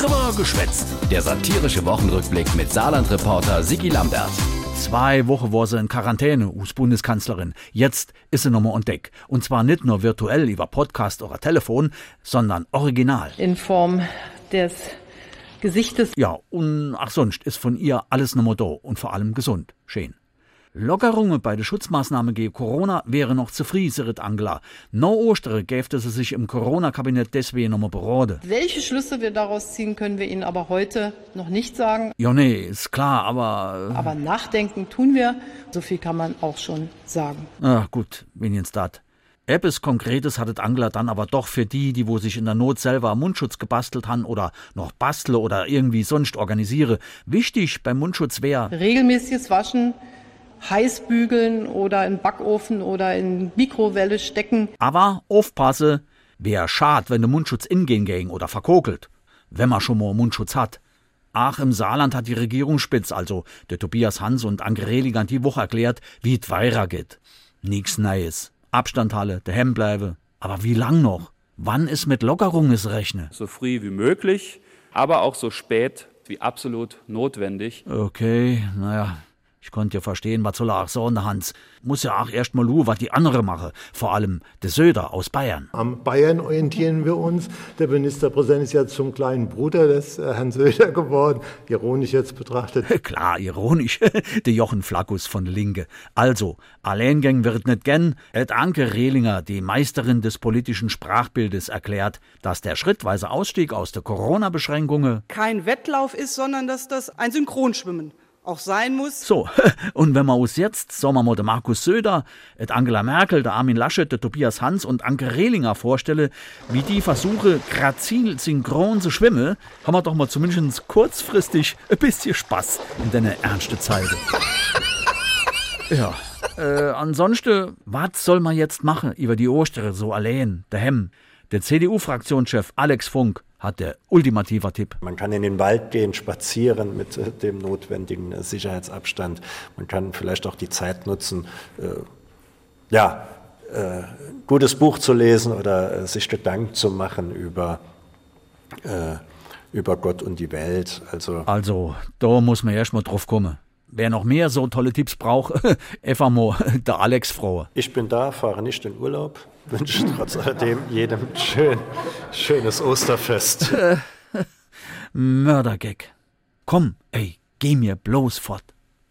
Drüber geschwätzt. Der satirische Wochenrückblick mit Saarland-Reporter Sigi Lambert. Zwei Wochen war sie in Quarantäne, us Bundeskanzlerin. Jetzt ist sie nochmal entdeckt. Und zwar nicht nur virtuell über Podcast oder Telefon, sondern original. In Form des Gesichtes. Ja, und ach sonst ist von ihr alles nochmal da und vor allem gesund. Schön. Lockerungen bei der Schutzmaßnahme gegen Corona wäre noch zu früh, sagt Angela. No Ostere gäfte sie sich im Corona-Kabinett deswegen nochmal beraten. Welche Schlüsse wir daraus ziehen, können wir Ihnen aber heute noch nicht sagen. Ja, nee, ist klar, aber. Aber nachdenken tun wir. So viel kann man auch schon sagen. Ah, gut, wenigstens dat. Etwas Konkretes hattet Angela dann aber doch für die, die wo sich in der Not selber Mundschutz gebastelt han oder noch bastle oder irgendwie sonst organisiere. Wichtig beim Mundschutz wäre Regelmäßiges Waschen, heiß bügeln oder in Backofen oder in Mikrowelle stecken. Aber aufpasse, wär schad, wenn der Mundschutz ingehen ging oder verkokelt. Wenn man schon mal Mundschutz hat. Ach, im Saarland hat die Regierung spitz, also der Tobias Hans und Anke Rehlinger die Woche erklärt, wie es weiter geht. Nix Neues. Abstand halle, daheim bleibe. Aber wie lang noch? Wann ist mit Lockerung es rechne? So früh wie möglich, aber auch so spät wie absolut notwendig. Okay, naja, ich konnte ja verstehen, was soll er auch so Hans. Muss ja auch erst mal lu, was die andere mache. Vor allem der Söder aus Bayern. Am Bayern orientieren wir uns. Der Ministerpräsident ist ja zum kleinen Bruder des äh, Herrn Söder geworden. Ironisch jetzt betrachtet. Klar, ironisch. der Jochen Flackus von Linke. Also, Alleingang wird nicht gern. Et Anke Rehlinger, die Meisterin des politischen Sprachbildes, erklärt, dass der schrittweise Ausstieg aus der Corona-Beschränkungen kein Wettlauf ist, sondern dass das ein Synchronschwimmen auch sein muss. So, und wenn wir uns jetzt, sagen wir mal, der Markus Söder, et Angela Merkel, der Armin Laschet, der Tobias Hans und Anke Rehlinger vorstelle, wie die Versuche, grazil synchron zu schwimmen, haben wir doch mal zumindest kurzfristig ein bisschen Spaß in deine ernste Zeit. Ja, äh, ansonsten, was soll man jetzt machen über die Ostere so allein, der Hemm? Der CDU-Fraktionschef Alex Funk hat der ultimative Tipp. Man kann in den Wald gehen, spazieren mit äh, dem notwendigen äh, Sicherheitsabstand. Man kann vielleicht auch die Zeit nutzen, äh, ja, äh, gutes Buch zu lesen oder äh, sich Gedanken zu machen über, äh, über Gott und die Welt. Also, Also, da muss man erst mal drauf kommen. Wer noch mehr so tolle Tipps braucht, mal der Alex Frau. ich bin da, fahre nicht in Urlaub, wünsche trotz alledem jedem schön, schönes Osterfest. Mördergag. Komm, ey, geh mir bloß fort.